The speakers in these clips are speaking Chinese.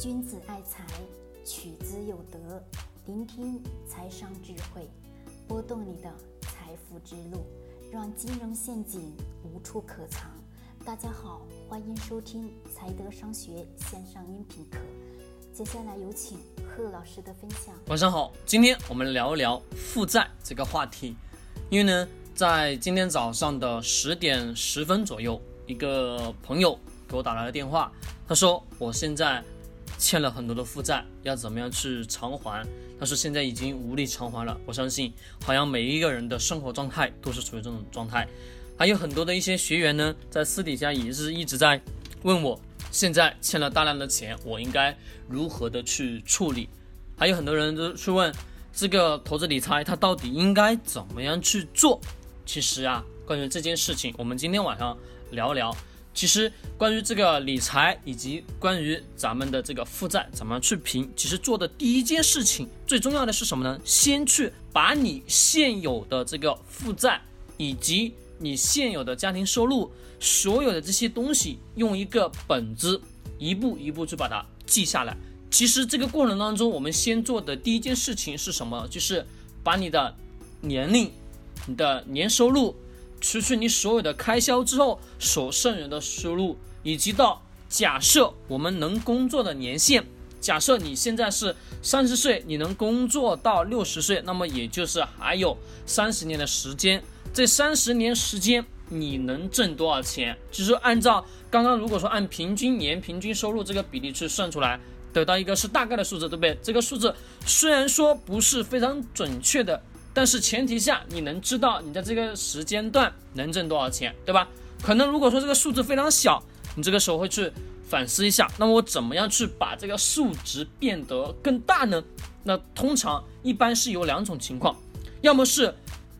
君子爱财，取之有德。聆听财商智慧，拨动你的财富之路，让金融陷阱无处可藏。大家好，欢迎收听财德商学线上音频课。接下来有请贺老师的分享。晚上好，今天我们聊一聊负债这个话题。因为呢，在今天早上的十点十分左右，一个朋友给我打来了电话，他说我现在。欠了很多的负债，要怎么样去偿还？但是现在已经无力偿还了。我相信，好像每一个人的生活状态都是处于这种状态。还有很多的一些学员呢，在私底下也是一直在问我，现在欠了大量的钱，我应该如何的去处理？还有很多人都去问，这个投资理财它到底应该怎么样去做？其实啊，关于这件事情，我们今天晚上聊聊。其实关于这个理财以及关于咱们的这个负债怎么去评，其实做的第一件事情最重要的是什么呢？先去把你现有的这个负债以及你现有的家庭收入，所有的这些东西用一个本子一步一步去把它记下来。其实这个过程当中，我们先做的第一件事情是什么？就是把你的年龄、你的年收入。除去你所有的开销之后，所剩余的收入，以及到假设我们能工作的年限，假设你现在是三十岁，你能工作到六十岁，那么也就是还有三十年的时间。这三十年时间你能挣多少钱？就是按照刚刚如果说按平均年平均收入这个比例去算出来，得到一个是大概的数字，对不对？这个数字虽然说不是非常准确的。但是前提下，你能知道你在这个时间段能挣多少钱，对吧？可能如果说这个数字非常小，你这个时候会去反思一下，那么我怎么样去把这个数值变得更大呢？那通常一般是有两种情况，要么是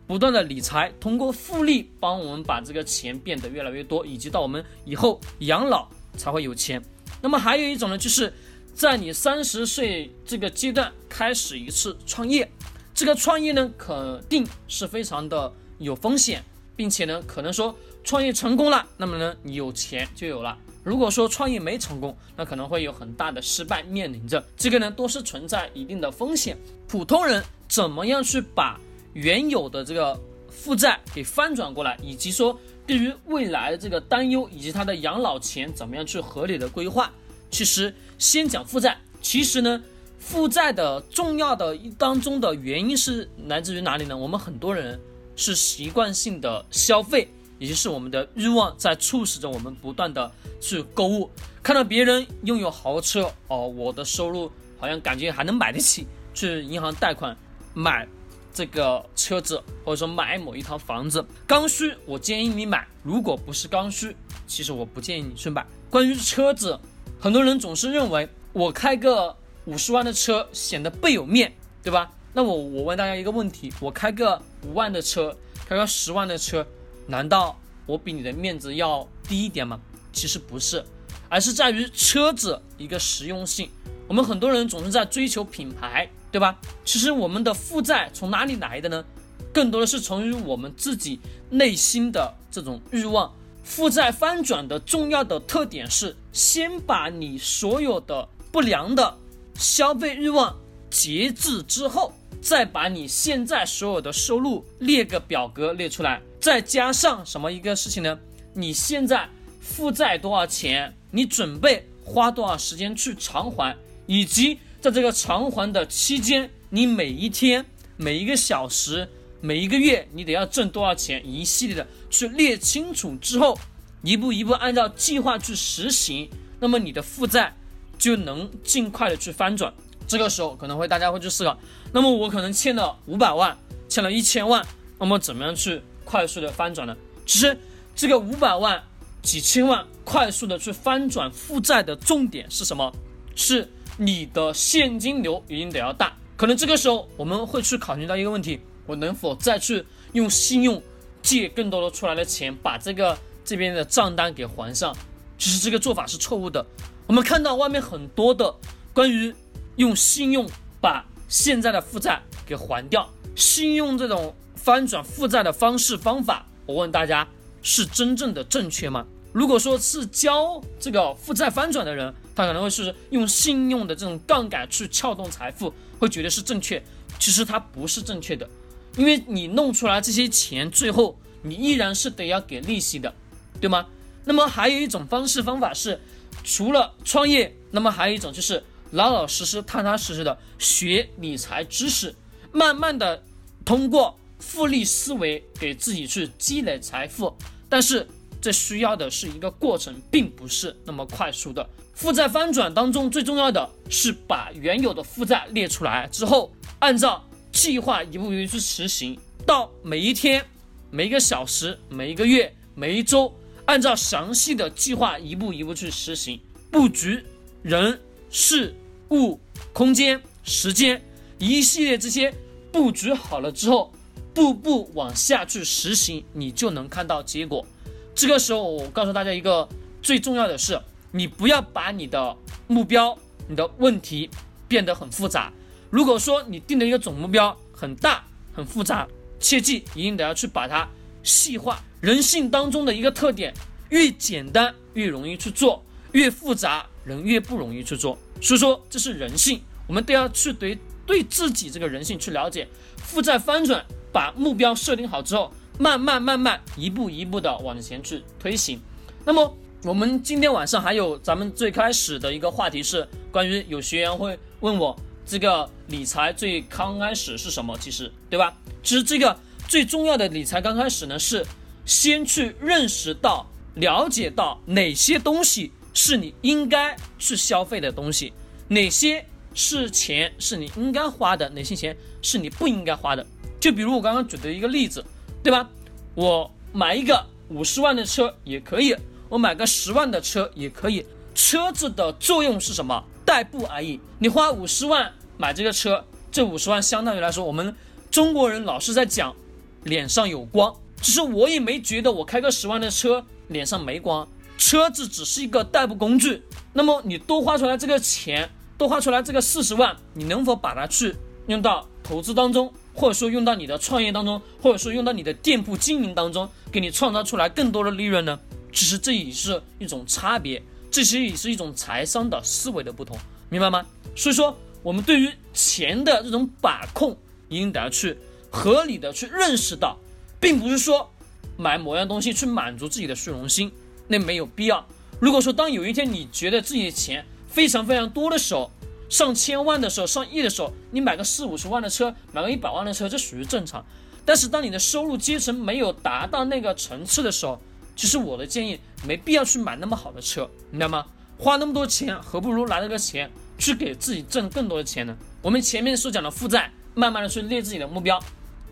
不断的理财，通过复利帮我们把这个钱变得越来越多，以及到我们以后养老才会有钱。那么还有一种呢，就是在你三十岁这个阶段开始一次创业。这个创业呢，肯定是非常的有风险，并且呢，可能说创业成功了，那么呢，你有钱就有了；如果说创业没成功，那可能会有很大的失败面临着。这个呢，都是存在一定的风险。普通人怎么样去把原有的这个负债给翻转过来，以及说对于未来的这个担忧，以及他的养老钱怎么样去合理的规划？其实先讲负债，其实呢。负债的重要的一当中的原因是来自于哪里呢？我们很多人是习惯性的消费，也就是我们的欲望在促使着我们不断的去购物。看到别人拥有豪车，哦，我的收入好像感觉还能买得起，去银行贷款买这个车子，或者说买某一套房子。刚需，我建议你买；如果不是刚需，其实我不建议你去买。关于车子，很多人总是认为我开个。五十万的车显得倍有面，对吧？那我我问大家一个问题：我开个五万的车，开个十万的车，难道我比你的面子要低一点吗？其实不是，而是在于车子一个实用性。我们很多人总是在追求品牌，对吧？其实我们的负债从哪里来的呢？更多的是从于我们自己内心的这种欲望。负债翻转的重要的特点是，先把你所有的不良的。消费欲望节制之后，再把你现在所有的收入列个表格列出来，再加上什么一个事情呢？你现在负债多少钱？你准备花多少时间去偿还？以及在这个偿还的期间，你每一天、每一个小时、每一个月，你得要挣多少钱？一系列的去列清楚之后，一步一步按照计划去实行，那么你的负债。就能尽快的去翻转。这个时候可能会大家会去思考，那么我可能欠了五百万，欠了一千万，那么怎么样去快速的翻转呢？其实这个五百万、几千万快速的去翻转负债的重点是什么？是你的现金流一定得要大。可能这个时候我们会去考虑到一个问题：我能否再去用信用借更多的出来的钱，把这个这边的账单给还上？其实这个做法是错误的。我们看到外面很多的关于用信用把现在的负债给还掉，信用这种翻转负债的方式方法，我问大家是真正的正确吗？如果说是教这个负债翻转的人，他可能会是用信用的这种杠杆去撬动财富，会觉得是正确，其实它不是正确的，因为你弄出来这些钱，最后你依然是得要给利息的，对吗？那么还有一种方式方法是，除了创业，那么还有一种就是老老实实、踏踏实实的学理财知识，慢慢的通过复利思维给自己去积累财富，但是。这需要的是一个过程，并不是那么快速的。负债翻转当中最重要的是把原有的负债列出来之后，按照计划一步一步去实行，到每一天、每一个小时、每一个月、每一周，按照详细的计划一步一步去实行，布局人、事、物、空间、时间一系列这些布局好了之后，步步往下去实行，你就能看到结果。这个时候，我告诉大家一个最重要的是，你不要把你的目标、你的问题变得很复杂。如果说你定的一个总目标很大、很复杂，切记一定得要去把它细化。人性当中的一个特点，越简单越容易去做，越复杂人越不容易去做。所以说，这是人性，我们都要去对对自己这个人性去了解。负债翻转，把目标设定好之后。慢慢慢慢，一步一步的往前去推行。那么，我们今天晚上还有咱们最开始的一个话题是关于有学员会问我这个理财最刚开始是什么？其实，对吧？其实这个最重要的理财刚开始呢，是先去认识到、了解到哪些东西是你应该去消费的东西，哪些是钱是你应该花的，哪些钱是你不应该花的。就比如我刚刚举的一个例子。对吧？我买一个五十万的车也可以，我买个十万的车也可以。车子的作用是什么？代步而已。你花五十万买这个车，这五十万相当于来说，我们中国人老是在讲脸上有光，其实我也没觉得我开个十万的车脸上没光。车子只是一个代步工具。那么你多花出来这个钱，多花出来这个四十万，你能否把它去用到投资当中？或者说用到你的创业当中，或者说用到你的店铺经营当中，给你创造出来更多的利润呢？其实这也是一种差别，这些也是一种财商的思维的不同，明白吗？所以说，我们对于钱的这种把控，一定得去合理的去认识到，并不是说买某样东西去满足自己的虚荣心，那没有必要。如果说当有一天你觉得自己的钱非常非常多的时候，上千万的时候，上亿的时候，你买个四五十万的车，买个一百万的车，这属于正常。但是当你的收入阶层没有达到那个层次的时候，其实我的建议没必要去买那么好的车，明白吗？花那么多钱，何不如拿这个钱去给自己挣更多的钱呢？我们前面所讲的负债，慢慢的去列自己的目标。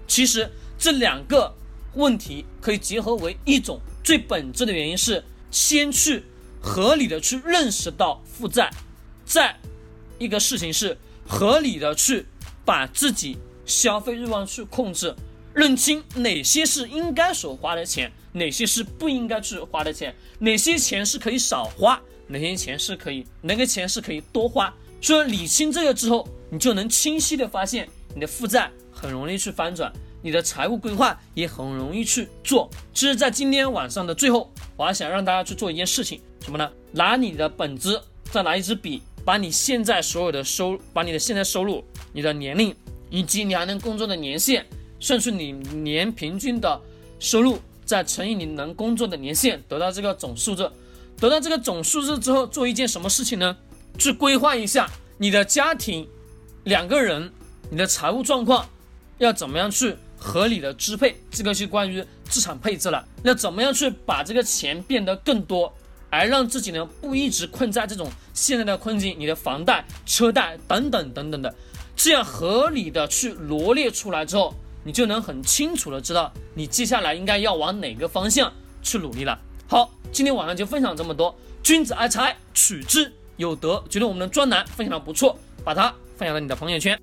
其实这两个问题可以结合为一种，最本质的原因是先去合理的去认识到负债，再。一个事情是合理的去把自己消费欲望去控制，认清哪些是应该所花的钱，哪些是不应该去花的钱，哪些钱是可以少花，哪些钱是可以哪个钱是可以多花。所以理清这个之后，你就能清晰的发现你的负债很容易去翻转，你的财务规划也很容易去做。其实，在今天晚上的最后，我还想让大家去做一件事情，什么呢？拿你的本子，再拿一支笔。把你现在所有的收，把你的现在收入、你的年龄以及你还能工作的年限，算出你年平均的收入，再乘以你能工作的年限，得到这个总数字。得到这个总数字之后，做一件什么事情呢？去规划一下你的家庭，两个人，你的财务状况要怎么样去合理的支配？这个是关于资产配置了。那怎么样去把这个钱变得更多？而让自己呢不一直困在这种现在的困境，你的房贷、车贷等等等等的，这样合理的去罗列出来之后，你就能很清楚的知道你接下来应该要往哪个方向去努力了。好，今天晚上就分享这么多。君子爱财，取之有德。觉得我们的专栏分享的不错，把它分享到你的朋友圈。